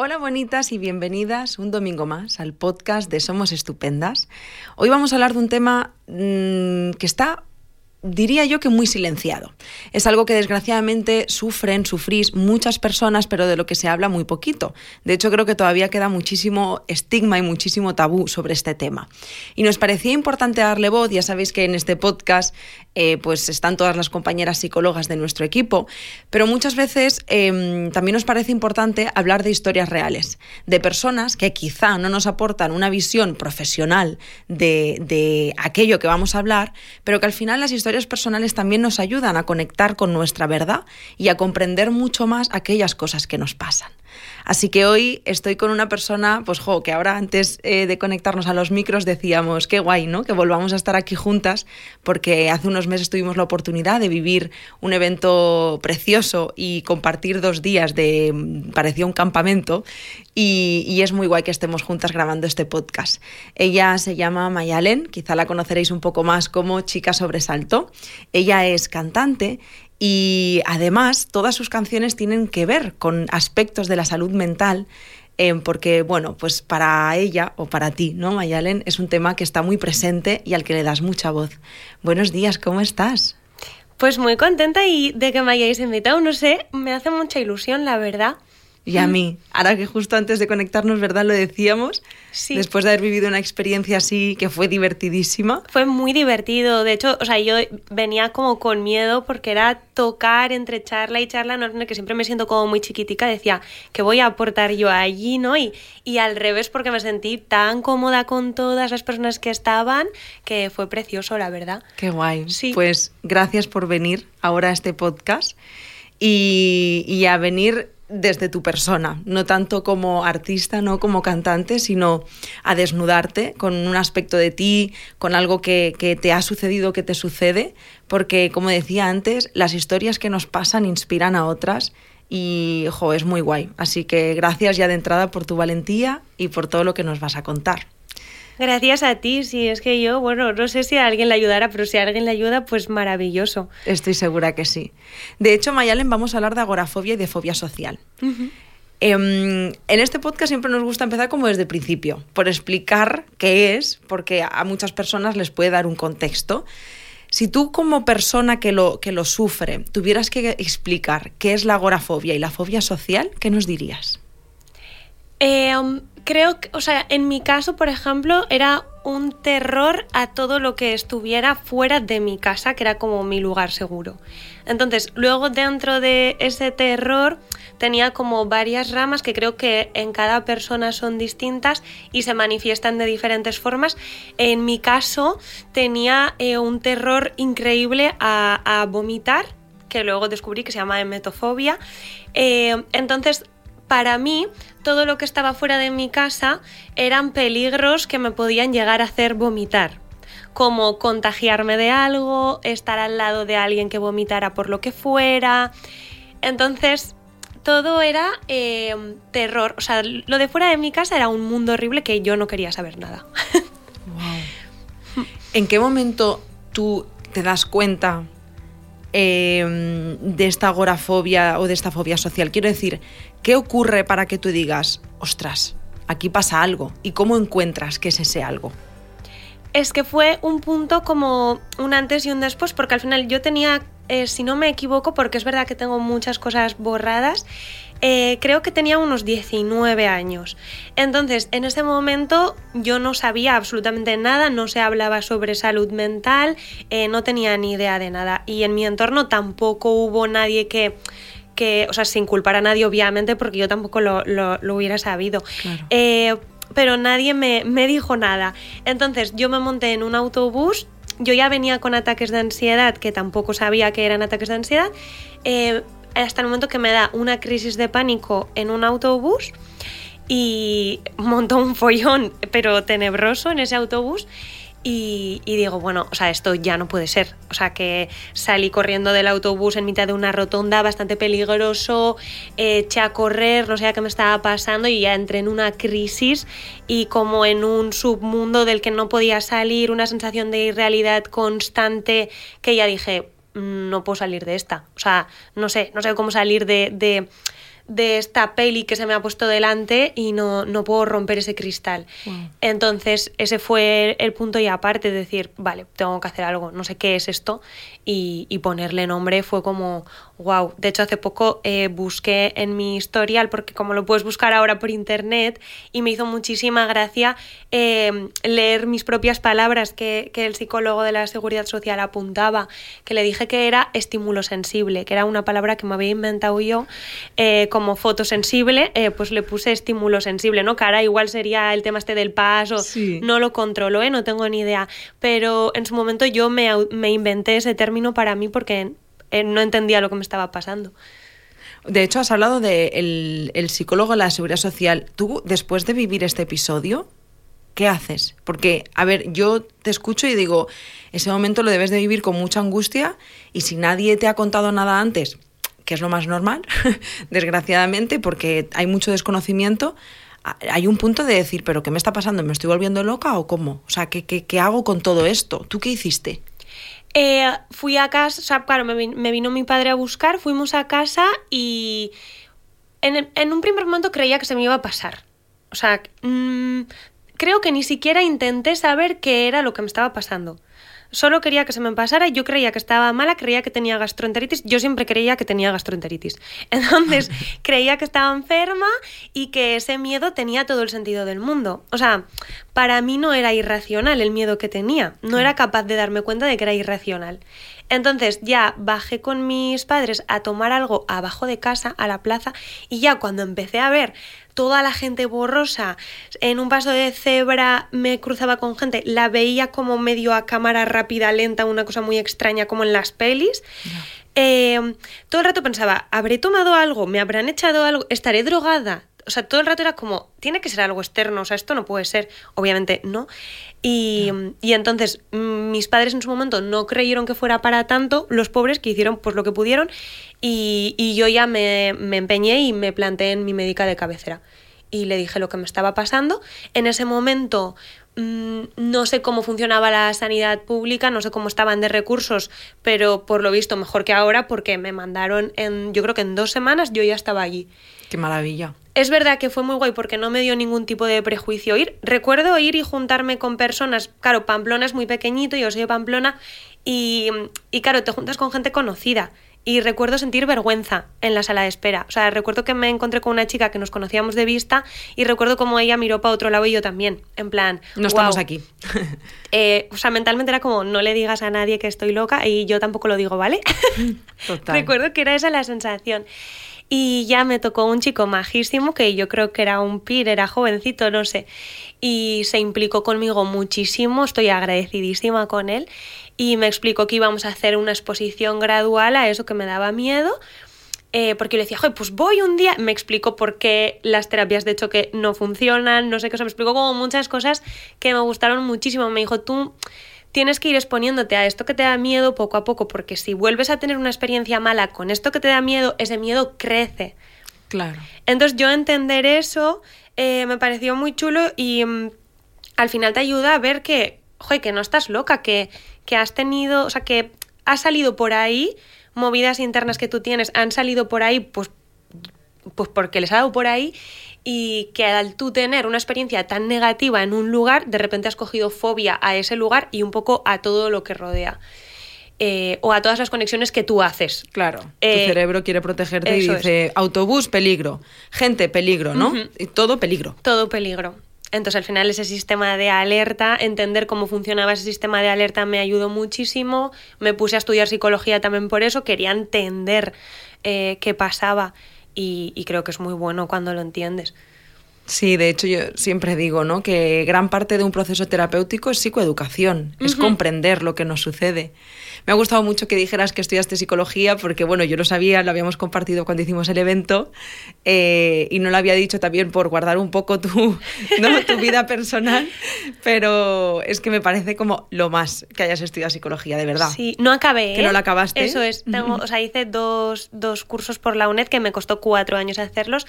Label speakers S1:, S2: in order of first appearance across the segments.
S1: Hola bonitas y bienvenidas un domingo más al podcast de Somos Estupendas. Hoy vamos a hablar de un tema mmm, que está diría yo que muy silenciado. Es algo que desgraciadamente sufren, sufrís muchas personas, pero de lo que se habla muy poquito. De hecho, creo que todavía queda muchísimo estigma y muchísimo tabú sobre este tema. Y nos parecía importante darle voz, ya sabéis que en este podcast eh, pues están todas las compañeras psicólogas de nuestro equipo, pero muchas veces eh, también nos parece importante hablar de historias reales, de personas que quizá no nos aportan una visión profesional de, de aquello que vamos a hablar, pero que al final las historias historias personales también nos ayudan a conectar con nuestra verdad y a comprender mucho más aquellas cosas que nos pasan. Así que hoy estoy con una persona, pues jo, que ahora antes eh, de conectarnos a los micros decíamos, qué guay, ¿no? Que volvamos a estar aquí juntas, porque hace unos meses tuvimos la oportunidad de vivir un evento precioso y compartir dos días de, mm, parecía un campamento, y, y es muy guay que estemos juntas grabando este podcast. Ella se llama Mayalen, quizá la conoceréis un poco más como Chica Sobresalto. Ella es cantante y además, todas sus canciones tienen que ver con aspectos de la salud mental, eh, porque, bueno, pues para ella o para ti, ¿no, Mayalen? Es un tema que está muy presente y al que le das mucha voz. Buenos días, ¿cómo estás?
S2: Pues muy contenta y de que me hayáis invitado, no sé, me hace mucha ilusión, la verdad
S1: y a mí. Ahora que justo antes de conectarnos, ¿verdad? Lo decíamos. Sí. Después de haber vivido una experiencia así que fue divertidísima.
S2: Fue muy divertido. De hecho, o sea, yo venía como con miedo porque era tocar entre charla y charla, no, que siempre me siento como muy chiquitica. Decía, que voy a aportar yo allí, no? Y, y al revés, porque me sentí tan cómoda con todas las personas que estaban que fue precioso, la verdad.
S1: Qué guay. Sí. Pues gracias por venir ahora a este podcast y, y a venir desde tu persona, no tanto como artista, no como cantante, sino a desnudarte con un aspecto de ti, con algo que, que, te ha sucedido, que te sucede, porque como decía antes, las historias que nos pasan inspiran a otras y jo, es muy guay. Así que gracias ya de entrada por tu valentía y por todo lo que nos vas a contar.
S2: Gracias a ti, si es que yo, bueno, no sé si a alguien le ayudara, pero si a alguien le ayuda, pues maravilloso.
S1: Estoy segura que sí. De hecho, Mayalen, vamos a hablar de agorafobia y de fobia social. Uh -huh. en este podcast siempre nos gusta empezar como desde el principio, por explicar qué es, porque a muchas personas les puede dar un contexto. Si tú como persona que lo, que lo sufre tuvieras que explicar qué es la agorafobia y la fobia social, ¿qué nos dirías?
S2: Eh, um, creo que, o sea, en mi caso, por ejemplo, era un terror a todo lo que estuviera fuera de mi casa, que era como mi lugar seguro. Entonces, luego dentro de ese terror tenía como varias ramas que creo que en cada persona son distintas y se manifiestan de diferentes formas. En mi caso tenía eh, un terror increíble a, a, vomitar, que luego descubrí que se llama emetofobia. Eh, entonces, para mí todo lo que estaba fuera de mi casa eran peligros que me podían llegar a hacer vomitar como contagiarme de algo, estar al lado de alguien que vomitara por lo que fuera. Entonces, todo era eh, terror. O sea, lo de fuera de mi casa era un mundo horrible que yo no quería saber nada.
S1: Wow. ¿En qué momento tú te das cuenta eh, de esta agorafobia o de esta fobia social? Quiero decir, ¿qué ocurre para que tú digas, ostras, aquí pasa algo? ¿Y cómo encuentras que es ese algo?
S2: Es que fue un punto como un antes y un después, porque al final yo tenía, eh, si no me equivoco, porque es verdad que tengo muchas cosas borradas, eh, creo que tenía unos 19 años. Entonces, en ese momento yo no sabía absolutamente nada, no se hablaba sobre salud mental, eh, no tenía ni idea de nada. Y en mi entorno tampoco hubo nadie que que, o sea, sin culpar a nadie, obviamente, porque yo tampoco lo, lo, lo hubiera sabido. Claro. Eh, pero nadie me, me dijo nada. Entonces yo me monté en un autobús, yo ya venía con ataques de ansiedad, que tampoco sabía que eran ataques de ansiedad, eh, hasta el momento que me da una crisis de pánico en un autobús y montó un follón, pero tenebroso en ese autobús. Y, y, digo, bueno, o sea, esto ya no puede ser. O sea, que salí corriendo del autobús en mitad de una rotonda bastante peligroso, eché a correr, no sé qué me estaba pasando y ya entré en una crisis y como en un submundo del que no podía salir, una sensación de irrealidad constante que ya dije, no puedo salir de esta. O sea, no sé, no sé cómo salir de, de de esta peli que se me ha puesto delante y no, no puedo romper ese cristal. Entonces, ese fue el punto y aparte de decir, vale, tengo que hacer algo, no sé qué es esto, y, y ponerle nombre fue como, wow. De hecho, hace poco eh, busqué en mi historial, porque como lo puedes buscar ahora por internet, y me hizo muchísima gracia eh, leer mis propias palabras que, que el psicólogo de la seguridad social apuntaba, que le dije que era estímulo sensible, que era una palabra que me había inventado yo. Eh, como fotosensible, eh, pues le puse estímulo sensible, ¿no? Cara, igual sería el tema este del paso, no lo controlo, ¿eh? No tengo ni idea. Pero en su momento yo me, me inventé ese término para mí porque eh, no entendía lo que me estaba pasando.
S1: De hecho, has hablado del de el psicólogo de la seguridad social. Tú, después de vivir este episodio, ¿qué haces? Porque, a ver, yo te escucho y digo, ese momento lo debes de vivir con mucha angustia y si nadie te ha contado nada antes, que es lo más normal, desgraciadamente, porque hay mucho desconocimiento, hay un punto de decir, pero ¿qué me está pasando? ¿Me estoy volviendo loca o cómo? O sea, ¿qué, qué, qué hago con todo esto? ¿Tú qué hiciste?
S2: Eh, fui a casa, o sea, claro, me, vino mi padre a buscar, fuimos a casa y en, en, un primer momento creía que se me iba a pasar. O sea, mmm, creo que ni siquiera intenté saber qué era lo que me estaba pasando. Solo quería que se me pasara, yo creía que estaba mala, creía que tenía gastroenteritis, yo siempre creía que tenía gastroenteritis. Entonces, creía que estaba enferma y que ese miedo tenía todo el sentido del mundo. O sea, para mí no era irracional el miedo que tenía, no era capaz de darme cuenta de que era irracional. Entonces ya bajé con mis padres a tomar algo abajo de casa, a la plaza, y ya cuando empecé a ver toda la gente borrosa, en un paso de cebra me cruzaba con gente, la veía como medio a cámara rápida, lenta, una cosa muy extraña como en las pelis. Eh, todo el rato pensaba, ¿habré tomado algo? ¿Me habrán echado algo? ¿Estaré drogada? O sea, todo el rato era como, tiene que ser algo externo, o sea, esto no puede ser. Obviamente no. Y, y, entonces mis padres en su momento no creyeron que fuera para tanto, los pobres que hicieron pues lo que pudieron y, y yo ya me, me, empeñé y me planté en mi médica de cabecera y le dije lo que me estaba pasando. En ese momento no sé cómo funcionaba la sanidad pública, no sé cómo estaban de recursos, pero por lo visto mejor que ahora porque me mandaron en, yo creo que en dos semanas yo ya estaba allí.
S1: Qué maravilla.
S2: Es verdad que fue muy guay porque no me dio ningún tipo de prejuicio ir. Recuerdo ir y juntarme con personas. Claro, Pamplona es muy pequeñito, yo soy de Pamplona. Y, y claro, te juntas con gente conocida. Y recuerdo sentir vergüenza en la sala de espera. O sea, recuerdo que me encontré con una chica que nos conocíamos de vista y recuerdo como ella miró para otro lado y yo también. En plan.
S1: No wow. estamos aquí.
S2: eh, o sea, mentalmente era como, no le digas a nadie que estoy loca y yo tampoco lo digo, ¿vale?
S1: Total.
S2: recuerdo que era esa la sensación. Y ya me tocó un chico majísimo que yo creo que era un pir, era jovencito, no sé. Y se implicó conmigo muchísimo, estoy agradecidísima con él. Y me explicó que íbamos a hacer una exposición gradual a eso que me daba miedo. Eh, porque le decía, Joder, pues voy un día. Me explicó por qué las terapias de choque no funcionan, no sé qué, o sea, me explicó como muchas cosas que me gustaron muchísimo. Me dijo, tú tienes que ir exponiéndote a esto que te da miedo poco a poco, porque si vuelves a tener una experiencia mala con esto que te da miedo, ese miedo crece.
S1: Claro.
S2: Entonces yo entender eso eh, me pareció muy chulo y mm, al final te ayuda a ver que, joder, que no estás loca, que, que has tenido, o sea, que has salido por ahí, movidas internas que tú tienes han salido por ahí, pues, pues porque les ha dado por ahí y que al tú tener una experiencia tan negativa en un lugar, de repente has cogido fobia a ese lugar y un poco a todo lo que rodea. Eh, o a todas las conexiones que tú haces.
S1: Claro, eh, tu cerebro quiere protegerte y dice es. autobús, peligro, gente, peligro, ¿no? Uh -huh. Y todo peligro.
S2: Todo peligro. Entonces al final ese sistema de alerta, entender cómo funcionaba ese sistema de alerta me ayudó muchísimo. Me puse a estudiar psicología también por eso, quería entender eh, qué pasaba y, y creo que es muy bueno cuando lo entiendes.
S1: Sí, de hecho yo siempre digo, ¿no? Que gran parte de un proceso terapéutico es psicoeducación, uh -huh. es comprender lo que nos sucede. Me ha gustado mucho que dijeras que estudiaste psicología porque, bueno, yo lo sabía, lo habíamos compartido cuando hicimos el evento eh, y no lo había dicho también por guardar un poco tu, ¿no? tu vida personal, pero es que me parece como lo más que hayas estudiado psicología, de verdad.
S2: Sí, no acabé.
S1: Que
S2: ¿eh?
S1: no la acabaste.
S2: Eso es, tengo, o sea, hice dos, dos cursos por la UNED que me costó cuatro años hacerlos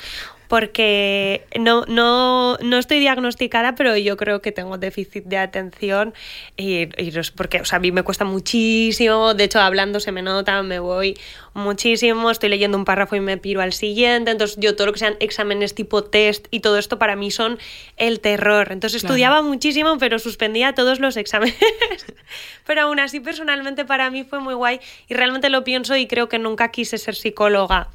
S2: porque no, no, no estoy diagnosticada, pero yo creo que tengo déficit de atención y, y porque o sea, a mí me cuesta muchísimo, de hecho hablando se me nota, me voy muchísimo, estoy leyendo un párrafo y me piro al siguiente, entonces yo todo lo que sean exámenes tipo test y todo esto para mí son el terror. Entonces estudiaba muchísimo, pero suspendía todos los exámenes. pero aún así personalmente para mí fue muy guay y realmente lo pienso y creo que nunca quise ser psicóloga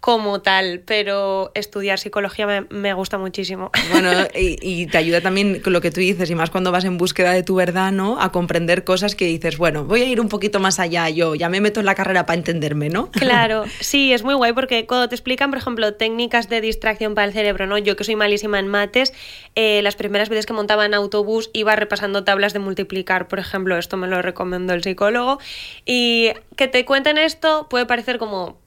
S2: como tal, pero estudiar psicología me, me gusta muchísimo.
S1: Bueno, y, y, te ayuda también con lo que tú dices, y más cuando vas en búsqueda de tu verdad, ¿no? A comprender cosas que dices, bueno, voy a ir un poquito más allá, yo ya me meto en la carrera para entenderme, ¿no?
S2: Claro, sí, es muy guay porque cuando te explican, por ejemplo, técnicas de distracción para el cerebro, ¿no? Yo que soy malísima en mates, eh, las primeras veces que montaba en autobús iba repasando tablas de multiplicar, por ejemplo, esto me lo recomendó el psicólogo, y que te cuenten esto puede parecer como...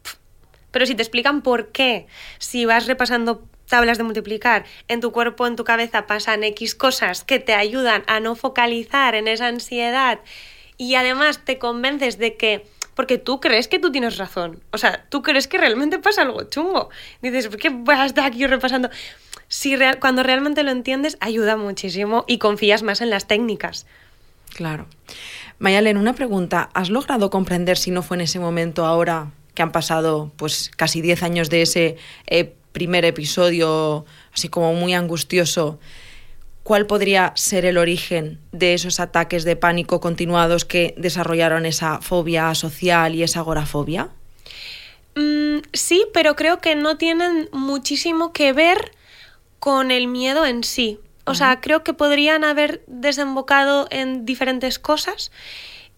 S2: Pero si te explican por qué, si vas repasando tablas de multiplicar, en tu cuerpo, en tu cabeza pasan X cosas que te ayudan a no focalizar en esa ansiedad y además te convences de que porque tú crees que tú tienes razón. O sea, tú crees que realmente pasa algo chungo. Dices, ¿por qué vas a estar aquí repasando? Si real, cuando realmente lo entiendes, ayuda muchísimo y confías más en las técnicas.
S1: Claro. Mayalen, una pregunta. ¿Has logrado comprender si no fue en ese momento ahora que han pasado pues casi 10 años de ese eh, primer episodio así como muy angustioso, cuál podría ser el origen de esos ataques de pánico continuados que desarrollaron esa fobia social y esa agorafobia?
S2: Mm, sí, pero creo que no tienen muchísimo que ver con el miedo en sí. O sea, creo que podrían haber desembocado en diferentes cosas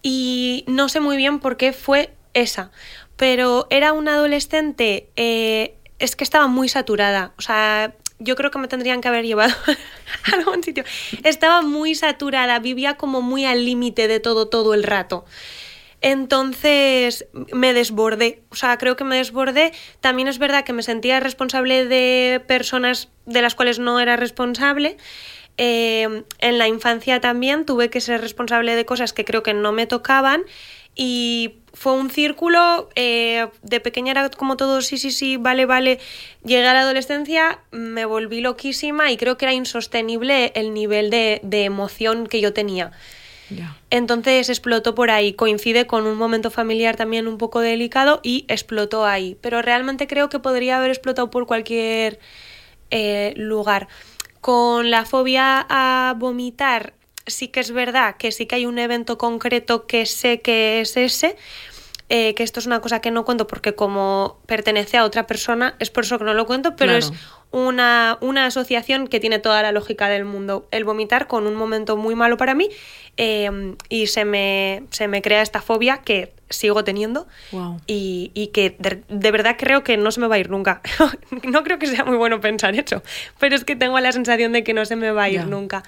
S2: y no sé muy bien por qué fue esa pero era una adolescente, eh, es que estaba muy saturada, o sea, yo creo que me tendrían que haber llevado a algún sitio. Estaba muy saturada, vivía como muy al límite de todo, todo el rato. Entonces me desbordé, o sea, creo que me desbordé. También es verdad que me sentía responsable de personas de las cuales no era responsable. Eh, en la infancia también tuve que ser responsable de cosas que creo que no me tocaban y fue un círculo, eh, de pequeña era como todo, sí, sí, sí, vale, vale, llegué a la adolescencia, me volví loquísima y creo que era insostenible el nivel de, de emoción que yo tenía. Entonces explotó por ahí, coincide con un momento familiar también un poco delicado y explotó ahí, pero realmente creo que podría haber explotado por cualquier eh, lugar. Con la fobia a vomitar sí que es verdad que sí que hay un evento concreto que sé que es ese, eh, que esto es una cosa que no cuento porque como pertenece a otra persona, es por eso que no lo cuento, pero es una, una, asociación que tiene toda la lógica del mundo. El vomitar con un momento muy malo para mí em, y se me, se me crea esta fobia que sigo teniendo y, y, que de, de, verdad creo que no se me va a ir nunca. no creo que sea muy bueno pensar eso, pero es que tengo la sensación de que no se me va a ir yeah. nunca.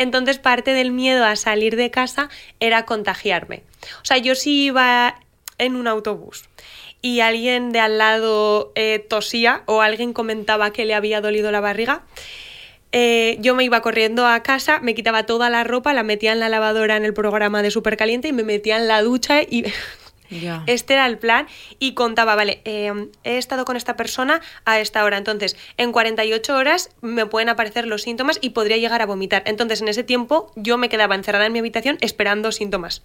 S2: Entonces parte del miedo a salir de casa era contagiarme. O sea, yo sí iba en un autobús y alguien de al lado eh, tosía o alguien comentaba que le había dolido la barriga, eh, yo me iba corriendo a casa, me quitaba toda la ropa, la metía en la lavadora en el programa de Supercaliente y me metía en la ducha y Yeah. Este era el plan y contaba, vale, eh, he estado con esta persona a esta hora, entonces en 48 horas me pueden aparecer los síntomas y podría llegar a vomitar. Entonces en ese tiempo yo me quedaba encerrada en mi habitación esperando síntomas.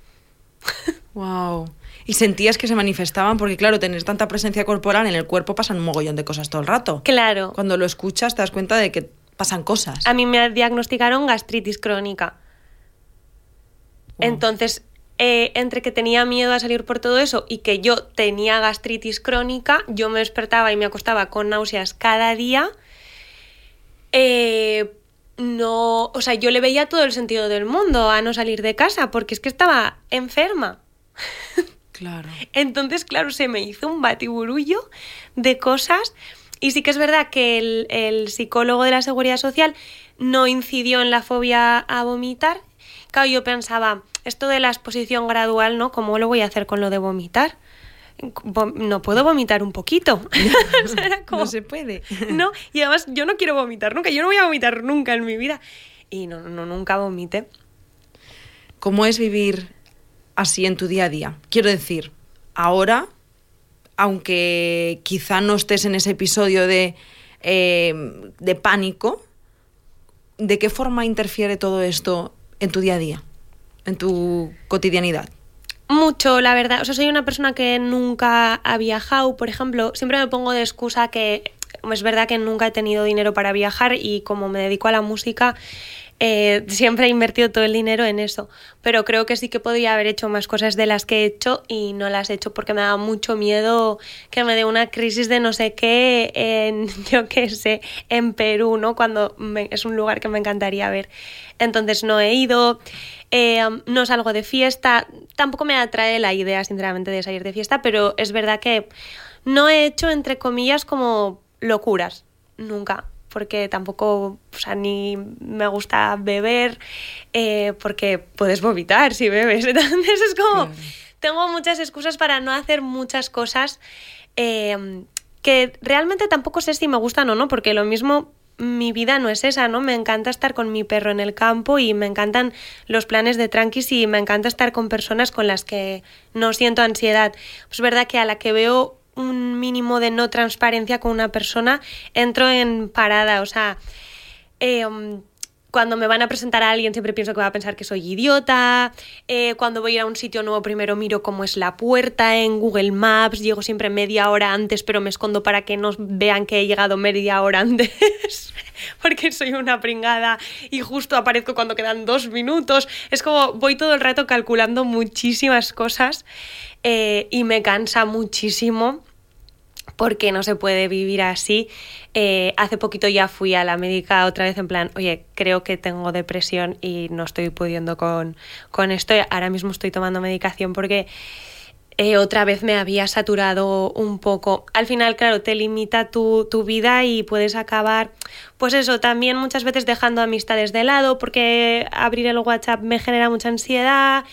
S1: Wow. Y sentías que se manifestaban porque, claro, tener tanta presencia corporal en el cuerpo pasan un mogollón de cosas todo el rato.
S2: Claro.
S1: Cuando lo escuchas te das cuenta de que pasan cosas.
S2: A mí me diagnosticaron gastritis crónica. Wow. Entonces, eh, entre que tenía miedo a salir por todo eso y que yo tenía gastritis crónica, yo me despertaba y me acostaba con náuseas cada día. Eh, no, o sea, yo le veía todo el sentido del mundo a no salir de casa porque es que estaba enferma.
S1: Claro.
S2: Entonces, claro, se me hizo un batiburullo de cosas. Y sí que es verdad que el, el psicólogo de la seguridad social no incidió en la fobia a vomitar. Claro, yo pensaba, esto de la exposición gradual, ¿no? ¿Cómo lo voy a hacer con lo de vomitar? no puedo vomitar un poquito.
S1: como, no se puede.
S2: no, y además yo no quiero vomitar nunca, yo no voy a vomitar nunca en mi vida. Y no, no nunca vomité.
S1: ¿Cómo es vivir así en tu día a día? Quiero decir, ahora, aunque quizá no estés en ese episodio de, eh, de pánico, ¿de qué forma interfiere todo esto en tu día a día, en tu cotidianidad?
S2: Mucho, la verdad. O sea, soy una persona que nunca ha viajado, por ejemplo. Siempre me pongo de excusa que es verdad que nunca he tenido dinero para viajar y como me dedico a la música, eh, siempre he invertido todo el dinero en eso, pero creo que sí que podría haber hecho más cosas de las que he hecho y no las he hecho porque me da mucho miedo que me dé una crisis de no sé qué en, yo qué sé, en Perú, ¿no? Cuando es un lugar que me encantaría ver. Entonces no he ido, eh, no salgo de fiesta, tampoco me atrae la idea, sinceramente, de salir de fiesta, pero es verdad que no he hecho, entre comillas, como locuras, nunca porque tampoco, o sea, ni me gusta beber, eh, porque puedes vomitar si bebes. Entonces es como, tengo muchas excusas para no hacer muchas cosas eh, que realmente tampoco sé si me gustan o no, porque lo mismo mi vida no es esa, ¿no? Me encanta estar con mi perro en el campo y me encantan los planes de tranquis y me encanta estar con personas con las que no siento ansiedad. Pues es verdad que a la que veo un mínimo de no transparencia con una persona, entro en parada. O sea, eh, um, cuando me van a presentar a alguien siempre pienso que va a pensar que soy idiota. Eh, cuando voy a ir a un sitio nuevo primero miro cómo es la puerta en Google Maps. Llego siempre media hora antes, pero me escondo para que no vean que he llegado media hora antes. porque soy una pringada y justo aparezco cuando quedan dos minutos. Es como voy todo el rato calculando muchísimas cosas eh, y me cansa muchísimo porque no se puede vivir así. Eh, hace poquito ya fui a la médica otra vez en plan, oye, creo que tengo depresión y no estoy pudiendo con, con esto. Ahora mismo estoy tomando medicación porque eh, otra vez me había saturado un poco. Al final, claro, te limita tu, tu, vida y puedes acabar, pues eso, también muchas veces dejando amistades de lado porque abrir el WhatsApp me genera mucha ansiedad.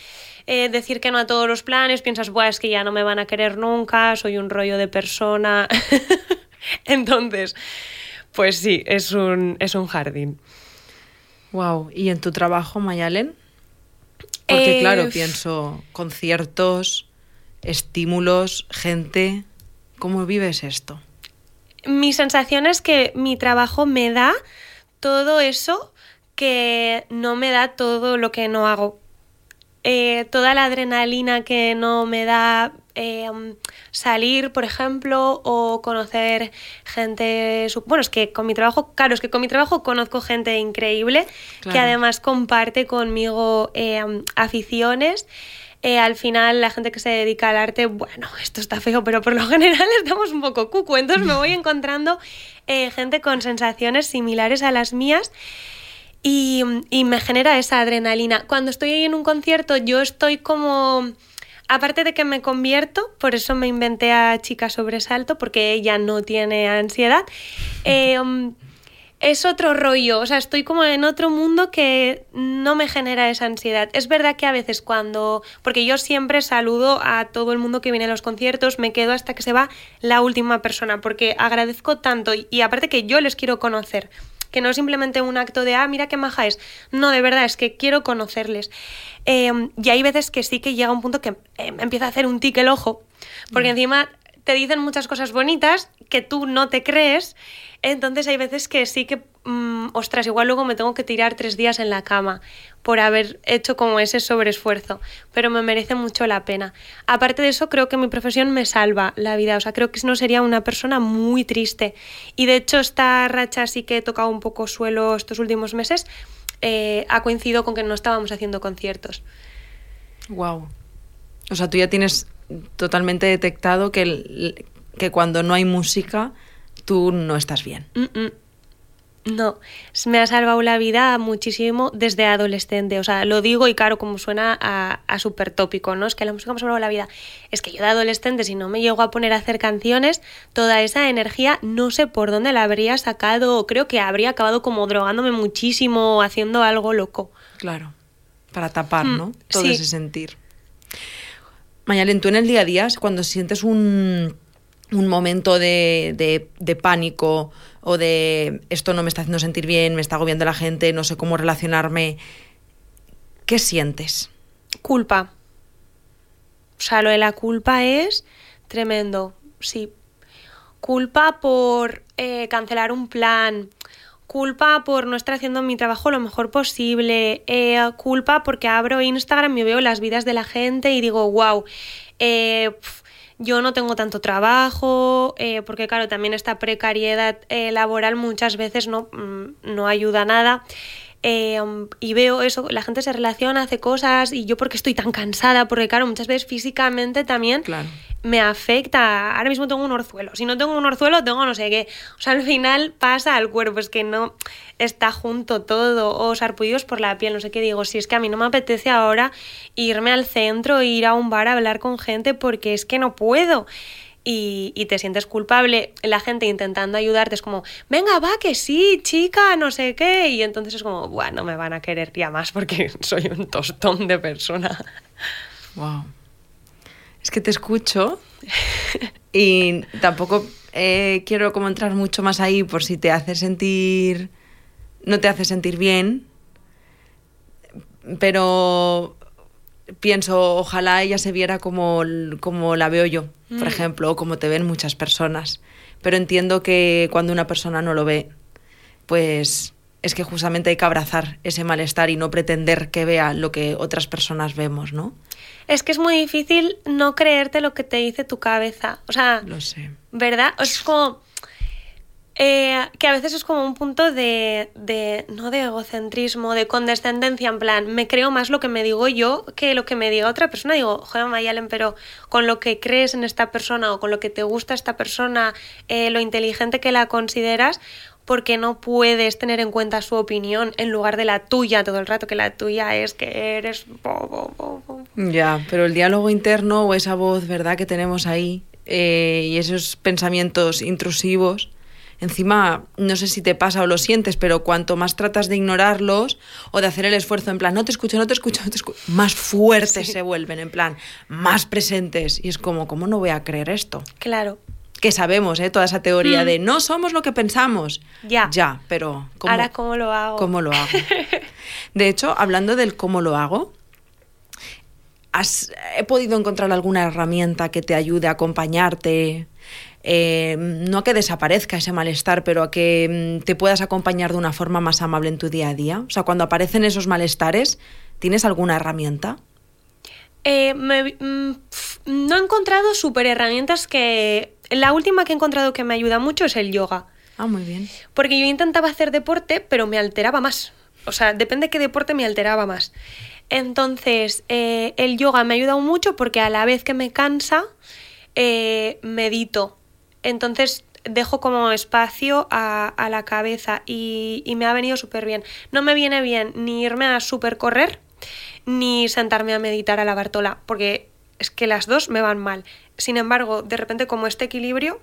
S2: Eh, decir que no a todos los planes, piensas, Buah, es que ya no me van a querer nunca, soy un rollo de persona. Entonces, pues sí, es un, es un jardín.
S1: Wow, ¿y en tu trabajo, Mayalen? Porque claro, eh, pienso, conciertos, estímulos, gente, ¿cómo vives esto?
S2: Mi sensación es que mi trabajo me da todo eso que no me da todo lo que no hago. Eh, toda la adrenalina que no me da eh, salir, por ejemplo, o conocer gente... Bueno, es que con mi trabajo, claro, es que con mi trabajo conozco gente increíble que además comparte conmigo eh, aficiones. al final la gente que se dedica al arte, bueno, esto está feo, pero por lo general estamos un poco cucu, entonces me voy encontrando gente con sensaciones similares a las mías y, me genera esa adrenalina. Cuando estoy ahí en un concierto, yo estoy como... Aparte de que me convierto, por eso me inventé a Chica Sobresalto, porque ella no tiene ansiedad. Eh, um, es otro rollo, o sea, estoy como en otro mundo que no me genera esa ansiedad. Es verdad que a veces cuando, porque yo siempre saludo a todo el mundo que viene a los conciertos, me quedo hasta que se va la última persona, porque agradezco tanto y aparte que yo les quiero conocer que no es simplemente un acto de, ah, mira qué maja es. No, de verdad, es que quiero conocerles. Em, y hay veces que sí que llega un punto que em, empieza a hacer un tic el ojo, porque encima te dicen muchas cosas bonitas que tú no te crees. Entonces hay veces que sí que, mm, ostras, igual luego me tengo que tirar tres días en la cama por haber hecho como ese sobreesfuerzo, pero me merece mucho la pena. Aparte de eso, creo que mi profesión me salva la vida, o sea, creo que si no sería una persona muy triste. Y de hecho esta racha sí que he tocado un poco suelo estos últimos meses, eh, ha coincidido con que no estábamos haciendo conciertos.
S1: Wow. O sea, tú ya tienes totalmente detectado que, que cuando no hay música tú no estás bien.
S2: No, me ha salvado la vida muchísimo desde adolescente. O sea, lo digo y claro, como suena a, a súper tópico, ¿no? Es que la música me ha salvado la vida. Es que yo de adolescente, si no me llego a poner a hacer canciones, toda esa energía no sé por dónde la habría sacado. Creo que habría acabado como drogándome muchísimo, haciendo algo loco.
S1: Claro, para tapar, mm, ¿no? Todo ese sentir. Mayalen, tú en el día a día, cuando sientes un, un momento de, de, pánico o de esto no me está haciendo sentir bien, me está agobiando la gente, no sé cómo relacionarme, ¿qué sientes?
S2: Culpa. O sea, lo de la culpa es tremendo, sí. Culpa por eh, cancelar un plan, culpa por no estar haciendo mi trabajo lo mejor posible, eh, culpa porque abro Instagram y veo las vidas de la gente y digo, wow, eh, yo no tengo tanto trabajo, eh, porque claro, también esta precariedad laboral muchas veces no, mm, no ayuda a nada. Em, y veo eso, la gente se relaciona, hace cosas y yo porque estoy tan cansada, porque claro, muchas veces físicamente también me afecta. Ahora mismo tengo un orzuelo, si no tengo un orzuelo tengo no sé qué. O sea, al final pasa al cuerpo, es que no está junto todo, o sarpullidos por la piel, no sé qué digo. Si es que a mí no me apetece ahora irme al centro, ir a un bar a hablar con gente porque es que no puedo y, te sientes culpable, la gente intentando ayudarte es como, venga, va, que sí, chica, no sé qué, y entonces es como, bueno, me van a querer ya más porque soy un tostón de persona.
S1: Wow. Es que te escucho y tampoco eh, quiero como entrar mucho más ahí por si te hace sentir, no te hace sentir bien, pero pienso, ojalá ella se viera como, como la veo yo, por mm. ejemplo, o como te ven muchas personas. Pero entiendo que cuando una persona no lo ve, pues es que justamente hay que abrazar ese malestar y no pretender que vea lo que otras personas vemos, ¿no?
S2: Es que es muy difícil no creerte lo que te dice tu cabeza. O sea,
S1: lo sé.
S2: ¿Verdad? es como eh, que a veces es como un punto de, no de egocentrismo, de condescendencia, en plan, me creo más lo que me digo yo que lo que me diga otra persona. Digo, joder, Mayalen, pero con lo que crees en esta persona o con lo que te gusta esta persona, eh, lo inteligente que la consideras, porque no puedes tener en cuenta su opinión en lugar de la tuya todo el rato, que la tuya es que eres...
S1: Ya, pero el diálogo interno o esa voz, ¿verdad?, que tenemos ahí eh, y esos pensamientos intrusivos Encima, no sé si te pasa o lo sientes, pero cuanto más tratas de ignorarlos o de hacer el esfuerzo en plan, no te escucho, no te escucho, no te escucho, más fuertes se vuelven, en plan, más presentes. Y es como, ¿cómo no voy a creer esto?
S2: Claro.
S1: Que sabemos, ¿eh? Toda esa teoría mm. de no somos lo que pensamos.
S2: Ya.
S1: Ya, pero.
S2: ¿cómo, Ahora, ¿cómo lo hago?
S1: ¿Cómo lo hago? De hecho, hablando del cómo lo hago, ¿has, ¿he podido encontrar alguna herramienta que te ayude a acompañarte? Eh, no a que desaparezca ese malestar, pero a que mm, te puedas acompañar de una forma más amable en tu día a día. O sea, cuando aparecen esos malestares, ¿tienes alguna herramienta?
S2: Eh, mm, no he encontrado super herramientas que... La última que he encontrado que me ayuda mucho es el yoga.
S1: Ah, muy bien.
S2: Porque yo intentaba hacer deporte, pero me alteraba más. O sea, depende de qué deporte me alteraba más. Entonces, eh, el yoga me ha ayudado mucho porque a la vez que me cansa, medito entonces dejo como espacio a, la cabeza y, me ha venido súper bien. No me viene bien ni irme a super correr ni sentarme a meditar a la Bartola, porque es que las dos me van mal. Sin embargo, de repente como este equilibrio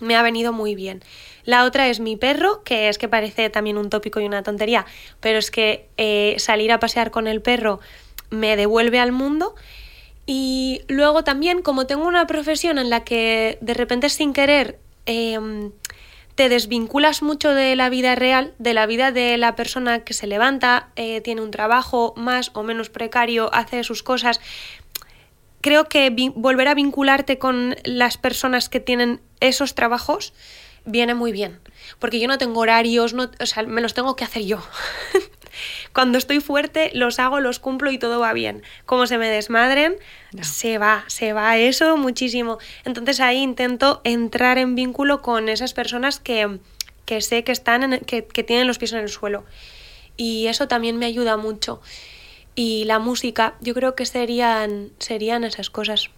S2: me ha venido muy bien. La otra es mi perro, que es que parece también un tópico y una tontería, pero es que eh, salir a pasear con el perro me devuelve al mundo. Y luego también, como tengo una profesión en la que de repente sin querer em, te desvinculas mucho de la vida real, de la vida de la persona que se levanta, eh, tiene un trabajo más o menos precario, hace sus cosas, creo que volver a vincularte con las personas que tienen esos trabajos viene muy bien. Porque yo no tengo horarios, no, o sea, me los tengo que hacer yo. Cuando estoy fuerte, los hago, los cumplo y todo va bien. Como se me desmadren, se va, se va eso muchísimo. Entonces ahí intento entrar en vínculo con esas personas que, sé que están, que, tienen los pies en el suelo. Y eso también me ayuda mucho. Y la música, yo creo que serían, serían esas cosas.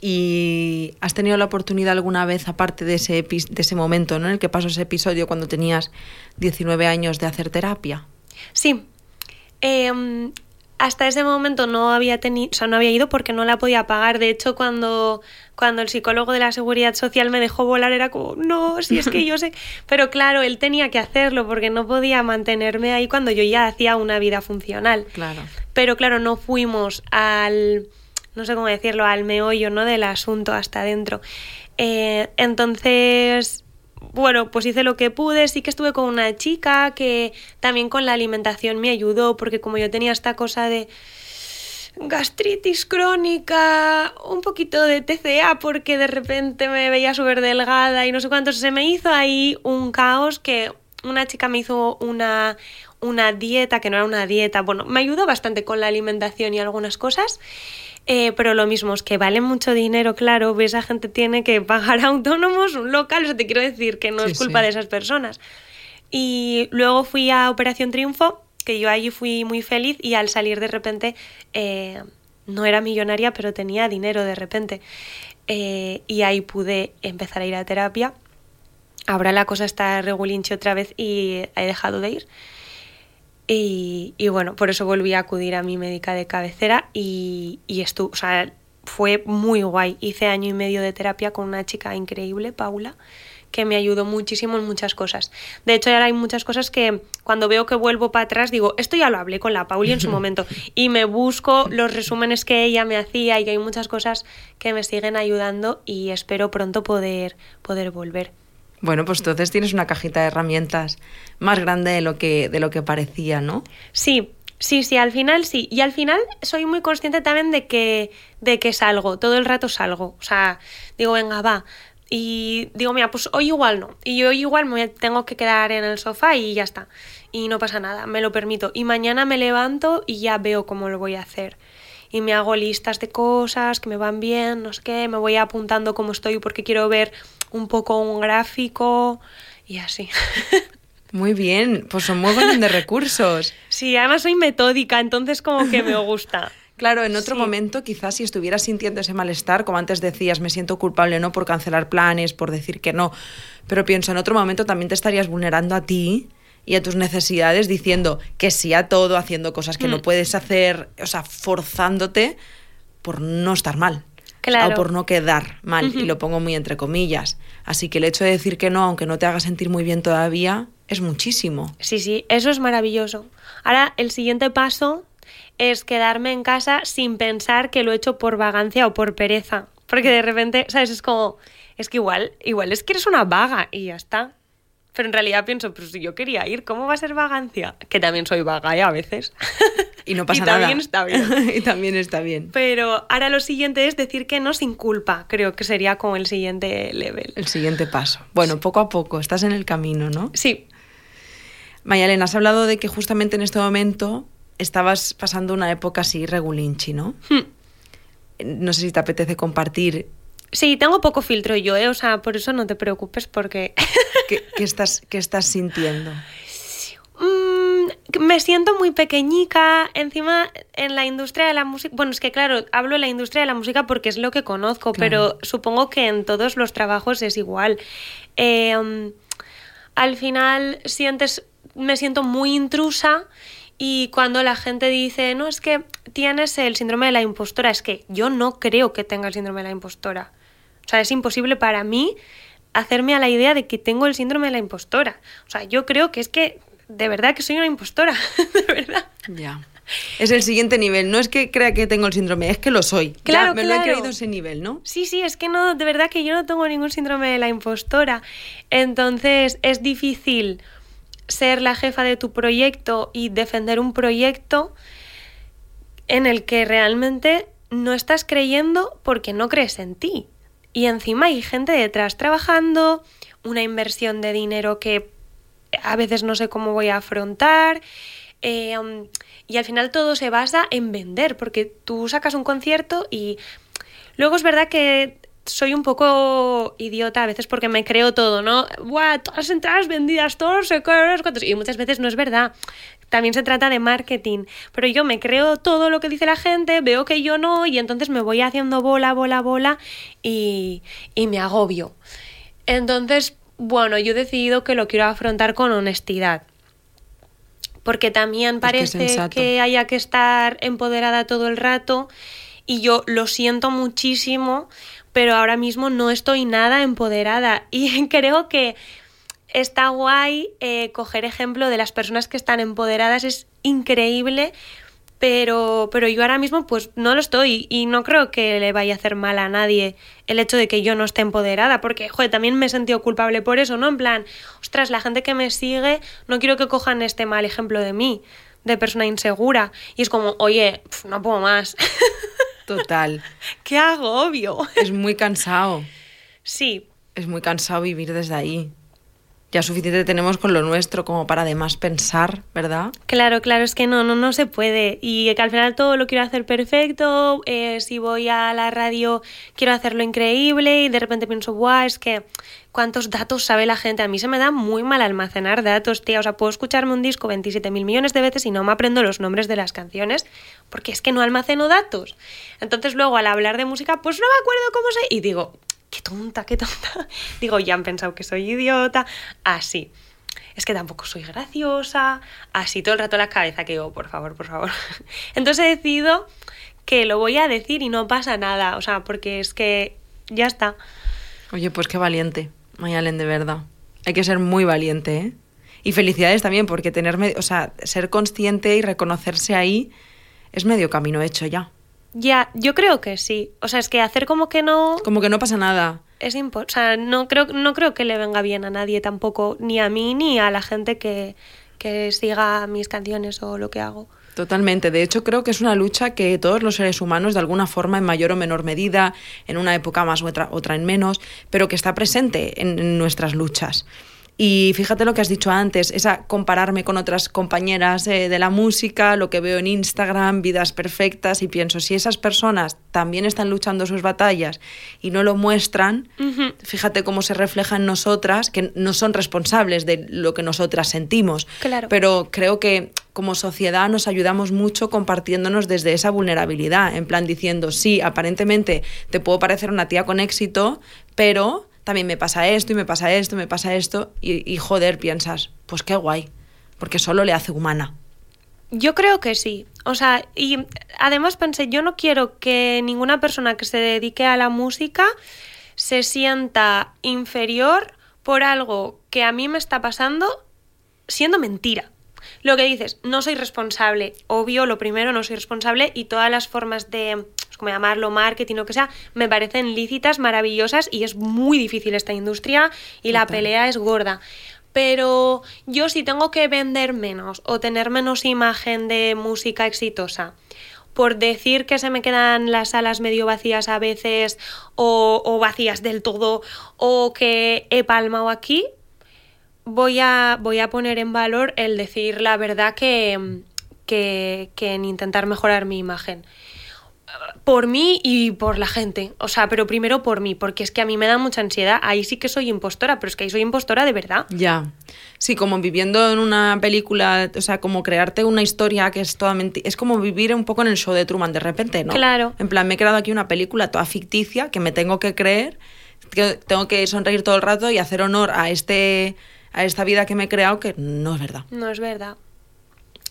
S1: ¿Y has tenido la oportunidad alguna vez, aparte de ese, de ese momento ¿no? en el que pasó ese episodio cuando tenías 19 años, de hacer terapia?
S2: Sí. Em, hasta ese momento no había tenido, o sea, no había ido porque no la podía pagar. De hecho, cuando, cuando el psicólogo de la seguridad social me dejó volar, era como, no, si es que yo sé. Pero claro, él tenía que hacerlo porque no podía mantenerme ahí cuando yo ya hacía una vida funcional.
S1: Claro.
S2: Pero claro, no fuimos al no sé cómo decirlo, al meollo ¿no? del asunto hasta adentro. Eh, entonces, bueno, pues hice lo que pude, sí que estuve con una chica que también con la alimentación me ayudó, porque como yo tenía esta cosa de gastritis crónica, un poquito de TCA porque de repente me veía súper delgada y no sé cuánto, se me hizo ahí un caos que una chica me hizo una, una dieta, que no era una dieta, bueno, me ayudó bastante con la alimentación y algunas cosas. Eh, pero lo mismo, es que vale mucho dinero, claro, esa gente tiene que pagar autónomos, un local, o sea, te quiero decir que no
S1: Sí,
S2: es culpa
S1: sí.
S2: de esas personas. Y luego fui a Operación Triunfo, que yo allí fui muy feliz y al salir de repente eh, no era millonaria, pero tenía dinero de repente. Eh, y ahí pude empezar a ir a terapia. Ahora la cosa está regulinche otra vez y he dejado de ir. Y, y bueno, por eso volví a acudir a mi médica de cabecera y, y estuvo, o sea, fue muy guay. Hice año y medio de terapia con una chica increíble, Paula, que me ayudó muchísimo en muchas cosas. De hecho, ahora hay muchas cosas que cuando veo que vuelvo para atrás digo, esto ya lo hablé con la Pauli en su momento y me busco los resúmenes que ella me hacía y hay muchas cosas que me siguen ayudando y espero pronto poder, poder volver.
S1: Bueno, pues entonces tienes una cajita de herramientas más grande de lo que, de lo que parecía, ¿no?
S2: Sí, sí, sí, al final sí. Y al final soy muy consciente también de que, de que salgo, todo el rato salgo. O sea, digo, venga, va. Y digo, mira, pues hoy igual no. Y hoy igual me tengo que quedar en el sofá y ya está. Y no pasa nada, me lo permito. Y mañana me levanto y ya veo cómo lo voy a hacer. Y me hago listas de cosas que me van bien, no sé qué, me voy apuntando cómo estoy porque quiero ver un poco un gráfico y así.
S1: Muy bien, pues son muy buenos de recursos.
S2: Sí, además soy metódica, entonces como que me gusta.
S1: Claro, en otro
S2: Sí.
S1: momento, quizás si estuvieras sintiendo ese malestar, como antes decías, me siento culpable no por cancelar planes, por decir que no, pero pienso, en otro momento también te estarías vulnerando a ti y a tus necesidades diciendo que sí a todo, haciendo cosas que no
S2: Mm.
S1: puedes hacer, o sea, forzándote por no estar mal.
S2: Claro.
S1: O por no quedar mal, y lo pongo muy entre comillas. Así que el hecho de decir que no, aunque no te haga sentir muy bien todavía, es muchísimo.
S2: Sí, sí, eso es maravilloso. Ahora, el siguiente paso es quedarme en casa sin pensar que lo he hecho por vagancia o por pereza. Porque de repente, ¿sabes? Es como, es que igual, igual es que eres una vaga y ya está. Pero en realidad pienso, pues si yo quería ir, ¿cómo va a ser vagancia? Que también soy vaga, ¿eh? A veces.
S1: Y no pasa
S2: y
S1: nada.
S2: también está bien.
S1: y también está bien.
S2: Pero ahora lo siguiente es decir que no sin culpa. Creo que sería como el siguiente level.
S1: El siguiente paso. Bueno, poco a poco, estás en el camino, ¿no?
S2: Sí,
S1: Mayalena, has hablado de que justamente en este momento estabas pasando una época así regulinchi, ¿no?
S2: Hmm.
S1: No sé si te apetece compartir
S2: Sí, tengo poco filtro yo, ¿eh? O sea, por eso no te preocupes porque...
S1: qué, qué estás, qué estás sintiendo.
S2: Me siento muy pequeñica, encima en la industria de la música, bueno, es que claro, hablo de la industria de la música porque es lo que conozco,
S1: Claro.
S2: pero supongo que en todos los trabajos es igual. Eh, um, al final sientes, me siento muy intrusa y cuando la gente dice, no, es que tienes el síndrome de la impostora, es que yo no creo que tenga el síndrome de la impostora. O sea, es imposible para mí hacerme a la idea de que tengo el síndrome de la impostora. O sea, yo creo que es que de verdad que soy una impostora, de verdad.
S1: Ya. Es el siguiente nivel. No es que crea que tengo el síndrome, es que lo soy. Ya
S2: Claro,
S1: me lo he creído ese nivel, ¿no?
S2: Sí, sí, es que no, de verdad que yo no tengo ningún síndrome de la impostora. Entonces es difícil ser la jefa de tu proyecto y defender un proyecto en el que realmente no estás creyendo porque no crees en ti. Y encima hay gente detrás trabajando, una inversión de dinero que a veces no sé cómo voy a afrontar. eh, um, y al final todo se basa en vender, porque tú sacas un concierto y luego es verdad que soy un poco idiota a veces porque me creo todo, ¿no? Buah, todas las entradas vendidas, todos sé cuántos", Y muchas veces no es verdad. También se trata de marketing. Pero yo me creo todo lo que dice la gente, veo que yo no, y entonces me voy haciendo bola, bola, bola y, y me agobio. Entonces, bueno, yo he decidido que lo quiero afrontar con honestidad. Porque también parece que haya que estar empoderada todo el rato y yo lo siento muchísimo, pero ahora mismo no estoy nada empoderada y creo que está guay eh, coger ejemplo de las personas que están empoderadas, es increíble, pero, pero yo ahora mismo pues no lo estoy y no creo que le vaya a hacer mal a nadie el hecho de que yo no esté empoderada, porque joder, también me he sentido culpable por eso, ¿no? En plan, ostras, la gente que me sigue, no quiero que cojan este mal ejemplo de mí, de persona insegura. Y es como, oye, pf, no puedo más.
S1: Total.
S2: ¿Qué hago? Obvio.
S1: Es muy cansado.
S2: Sí,
S1: Es muy cansado vivir desde ahí. Ya suficiente tenemos con lo nuestro como para además pensar, ¿verdad?
S2: Claro, claro, es que no, no, no se puede. Y que al final todo lo quiero hacer perfecto. eh, si voy a la radio, quiero hacerlo increíble. Y de repente pienso, guau, es que cuántos datos sabe la gente. A mí se me da muy mal almacenar datos, tía. O sea, puedo escucharme un disco 27 mil millones de veces y no me aprendo los nombres de las canciones porque es que no almaceno datos. Entonces, luego al hablar de música, pues no me acuerdo cómo se. Y digo, qué tonta, qué tonta. Digo, ya han pensado que soy idiota. Así. Es que tampoco soy graciosa. Así todo el rato la cabeza que digo, por favor, por favor. Entonces he decidido que lo voy a decir y no pasa nada. O sea, porque es que ya está.
S1: Oye, pues qué valiente, Mayalen, de verdad. Hay que ser muy valiente, ¿eh? Y felicidades también, porque tener, me- o sea, ser consciente y reconocerse ahí es medio camino hecho ya.
S2: Ya, yo creo que sí. O sea, es que hacer como que no
S1: Como que no pasa nada.
S2: es impo- O sea, no creo, no creo que le venga bien a nadie tampoco, ni a mí ni a la gente que, que siga mis canciones o lo que hago.
S1: Totalmente. De hecho, creo que es una lucha que todos los seres humanos, de alguna forma, en mayor o menor medida, en una época más u otra, otra en menos, pero que está presente en, en nuestras luchas. Y fíjate lo que has dicho antes, esa compararme con otras compañeras eh, de la música, lo que veo en Instagram, vidas perfectas, y pienso, si esas personas también están luchando sus batallas y no lo muestran, fíjate cómo se refleja en nosotras, que no son responsables de lo que nosotras sentimos.
S2: Claro.
S1: Pero creo que como sociedad nos ayudamos mucho compartiéndonos desde esa vulnerabilidad, en plan diciendo, sí, aparentemente te puedo parecer una tía con éxito, pero también me pasa esto y me pasa esto y me pasa esto, y, y joder, piensas, pues qué guay, porque solo le hace humana.
S2: Yo creo que sí. O sea, y además pensé, yo no quiero que ninguna persona que se dedique a la música se sienta inferior por algo que a mí me está pasando siendo mentira. Lo que dices, no soy responsable. Obvio, lo primero, no soy responsable y todas las formas de, como llamarlo, marketing o que sea, me parecen lícitas, maravillosas y es muy difícil esta industria y la pelea es gorda. Pero yo si tengo que vender menos o tener menos imagen de música exitosa por decir que se me quedan las salas medio vacías a veces o, o vacías del todo o que he palmado aquí, voy a, voy a poner en valor el decir la verdad que, que, que en intentar mejorar mi imagen. Por mí y por la gente. O sea, pero primero por mí, porque es que a mí me da mucha ansiedad. Ahí sí que soy impostora, pero es que ahí soy impostora de verdad.
S1: Ya. Sí, como viviendo en una película, o sea, como crearte una historia que es toda mentira. Es como vivir un poco en el show de Truman de repente, ¿no?
S2: Claro.
S1: En plan, me he creado aquí una película toda ficticia que me tengo que creer, que tengo que sonreír todo el rato y hacer honor a este a esta vida que me he creado que no es verdad.
S2: No es verdad.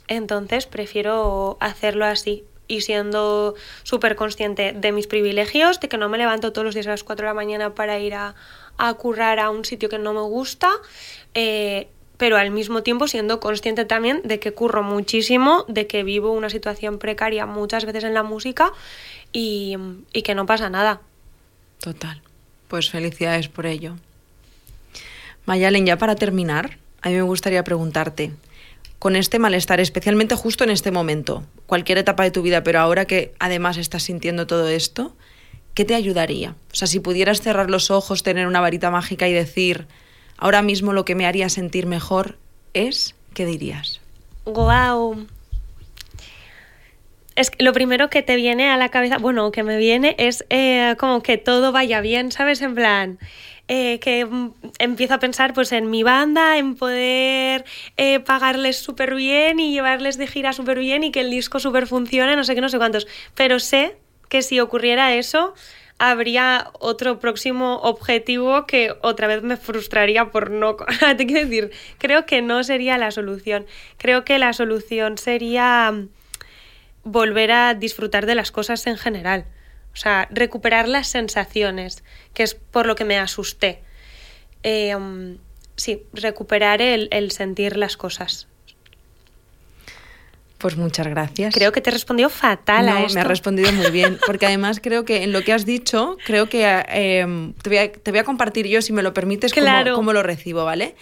S2: Entonces prefiero hacerlo así y siendo súper consciente de mis privilegios, de que no me levanto todos los días a las 4 de la mañana para ir a, a currar a un sitio que no me gusta, eh, pero al mismo tiempo siendo consciente también de que curro muchísimo, de que vivo una situación precaria muchas veces en la música y, y que no pasa nada.
S1: Total. Pues felicidades por ello. Mayalen, ya para terminar, a mí me gustaría preguntarte, con este malestar, especialmente justo en este momento, cualquier etapa de tu vida, pero ahora que además estás sintiendo todo esto, ¿qué te ayudaría? O sea, si pudieras cerrar los ojos, tener una varita mágica y decir, ahora mismo lo que me haría sentir mejor es, ¿qué dirías?
S2: Wow. Es que lo primero que te viene a la cabeza, bueno, que me viene es eh, como que todo vaya bien, ¿sabes? En plan, eh, que mm, empiezo a pensar pues en mi banda, en poder eh, pagarles súper bien y llevarles de gira súper bien y que el disco súper funcione, no sé qué, no sé cuántos. Pero sé que si ocurriera eso, habría otro próximo objetivo que otra vez me frustraría por no... Te quiero decir, creo que no sería la solución. Creo que la solución sería mm, volver a disfrutar de las cosas en general. O sea, recuperar las sensaciones, que es por lo que me asusté. Eh, um, sí, recuperar el, el sentir las cosas.
S1: Pues muchas gracias.
S2: Creo que te respondió fatal a
S1: No,
S2: esto.
S1: me ha respondido muy bien, porque además creo que en lo que has dicho, creo que eh, te, voy a, te voy a compartir yo, si me lo permites, cómo-
S2: Claro.
S1: cómo, lo recibo, ¿vale?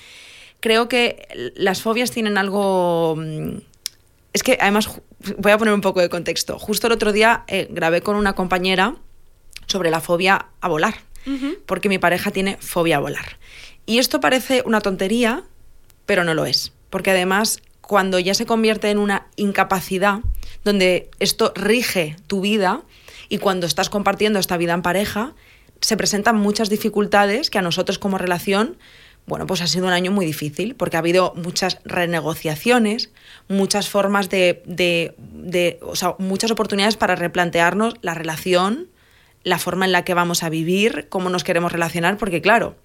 S1: Creo que las fobias tienen algo... Es que además, voy a poner un poco de contexto. Justo el otro día eh, grabé con una compañera sobre la fobia a volar, porque mi pareja tiene fobia a volar. Y esto parece una tontería, pero no lo es. Porque además, cuando ya se convierte en una incapacidad, donde esto rige tu vida, y cuando estás compartiendo esta vida en pareja, se presentan muchas dificultades que a nosotros como relación, bueno, pues ha sido un año muy difícil, porque ha habido muchas renegociaciones, muchas formas de, de, de o sea, muchas oportunidades para replantearnos la relación, la forma en la que vamos a vivir, cómo nos queremos relacionar, porque claro,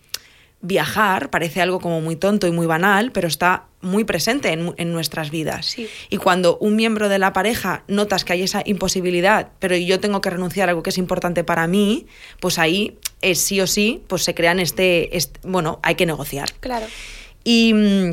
S1: viajar parece algo como muy tonto y muy banal, pero está muy presente en, nuestras vidas. Y cuando un miembro de la pareja notas que hay esa imposibilidad, pero yo tengo que renunciar a algo que es importante para mí, pues ahí es sí o sí, pues se crean este, este bueno, hay que negociar.
S2: Claro.
S1: Y mm,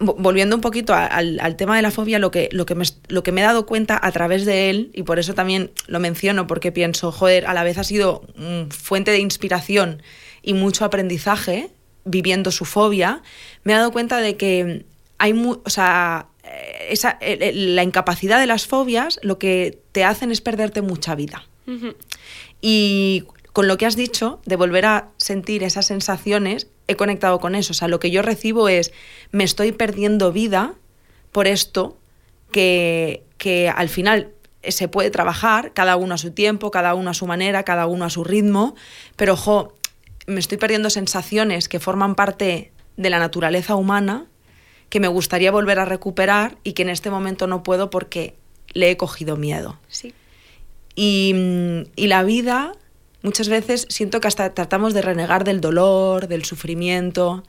S1: volviendo un poquito al, tema de la fobia, lo que, lo, que me, lo que me he dado cuenta a través de él, y por eso también lo menciono, porque pienso, joder, a la vez ha sido fuente de inspiración y mucho aprendizaje viviendo su fobia, me he dado cuenta de que hay o sea, eh, esa, la incapacidad de las fobias lo que te hacen es perderte mucha vida. Y con lo que has dicho, de volver a sentir esas sensaciones, he conectado con eso. O sea, lo que yo recibo es, me estoy perdiendo vida por esto que, que al final se puede trabajar, cada uno a su tiempo, cada uno a su manera, cada uno a su ritmo, pero ojo, me estoy perdiendo sensaciones que forman parte de la naturaleza humana que me gustaría volver a recuperar y que en este momento no puedo porque le he cogido miedo.
S2: Sí.
S1: Y, y la vida, muchas veces siento que hasta tratamos de renegar del dolor, del sufrimiento,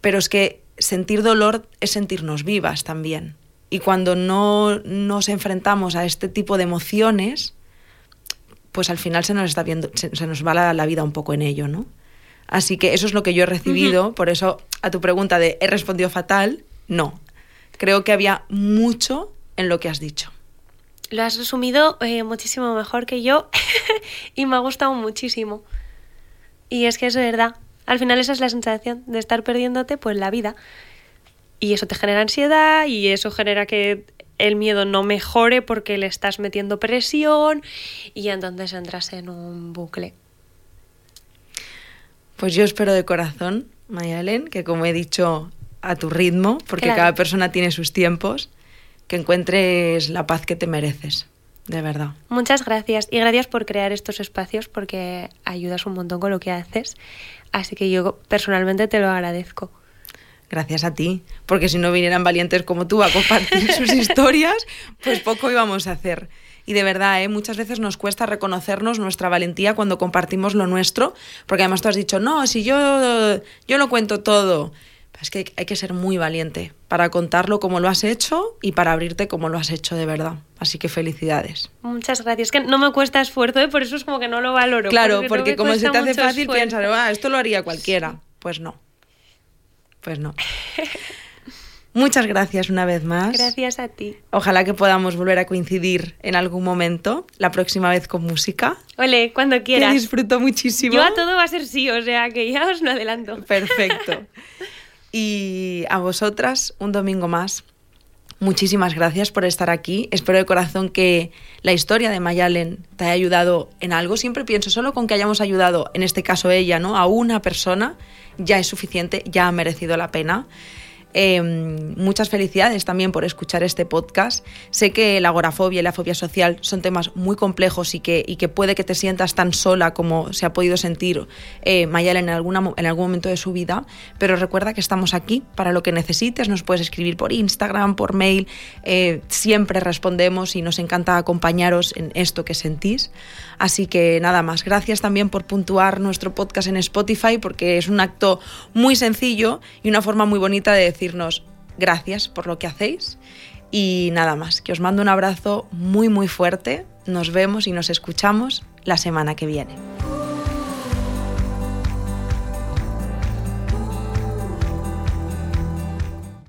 S1: pero es que sentir dolor es sentirnos vivas también. Y cuando no nos enfrentamos a este tipo de emociones, pues al final se nos está viendo, se, nos va la, vida un poco en ello, ¿no? Así que eso es lo que yo he recibido, por eso a tu pregunta de ¿he respondido fatal? No. Creo que había mucho en lo que has dicho.
S2: Lo has resumido eh, muchísimo mejor que yo y me ha gustado muchísimo. Y es que es verdad. Al final esa es la sensación de estar perdiéndote pues la vida. Y eso te genera ansiedad y eso genera que el miedo no mejore porque le estás metiendo presión y entonces entras en un bucle.
S1: Pues yo espero de corazón, Mayalen, que como he dicho, a tu ritmo, porque cada persona tiene sus tiempos, que encuentres la paz que te mereces, de verdad.
S2: Muchas gracias y gracias por crear estos espacios porque ayudas un montón con lo que haces, así que yo personalmente te lo agradezco
S1: gracias a ti, porque si no vinieran valientes como tú a compartir sus historias, pues poco íbamos a hacer. Y de verdad, ¿eh? muchas veces nos cuesta reconocernos nuestra valentía cuando compartimos lo nuestro, porque además tú has dicho, no, si yo, yo lo cuento todo. Es que hay que ser muy valiente para contarlo como lo has hecho y para abrirte como lo has hecho de verdad. Así que felicidades.
S2: Muchas gracias. Que no me cuesta esfuerzo, ¿eh? por eso es como que no lo valoro.
S1: Claro, porque, como se te hace fácil, piensas, ah, esto lo haría cualquiera. Pues no. Pues no. Muchas gracias una vez más.
S2: Gracias a ti.
S1: Ojalá que podamos volver a coincidir en algún momento, la próxima vez con música.
S2: Ole, cuando quieras.
S1: Que disfruto muchísimo.
S2: Yo a todo va a ser sí, o sea que ya os lo adelanto.
S1: Perfecto. Y a vosotras, un domingo más. Muchísimas gracias por estar aquí. Espero de corazón que la historia de Mayalen te haya ayudado en algo. Siempre pienso, solo con que hayamos ayudado, en este caso ella, ¿no? A una persona, ya es suficiente, ya ha merecido la pena. Em, muchas felicidades también por escuchar este podcast. Sé que la agorafobia y la fobia social son temas muy complejos y que, y que puede que te sientas tan sola como se ha podido sentir eh, Mayal en, alguna, en algún momento de su vida, pero recuerda que estamos aquí para lo que necesites. Nos puedes escribir por Instagram, por mail. Eh, siempre respondemos y nos encanta acompañaros en esto que sentís. Así que nada más. Gracias también por puntuar nuestro podcast en Spotify porque es un acto muy sencillo y una forma muy bonita de decir decirnos gracias por lo que hacéis. Y nada más, que os mando un abrazo muy muy fuerte. Nos vemos y nos escuchamos la semana que viene.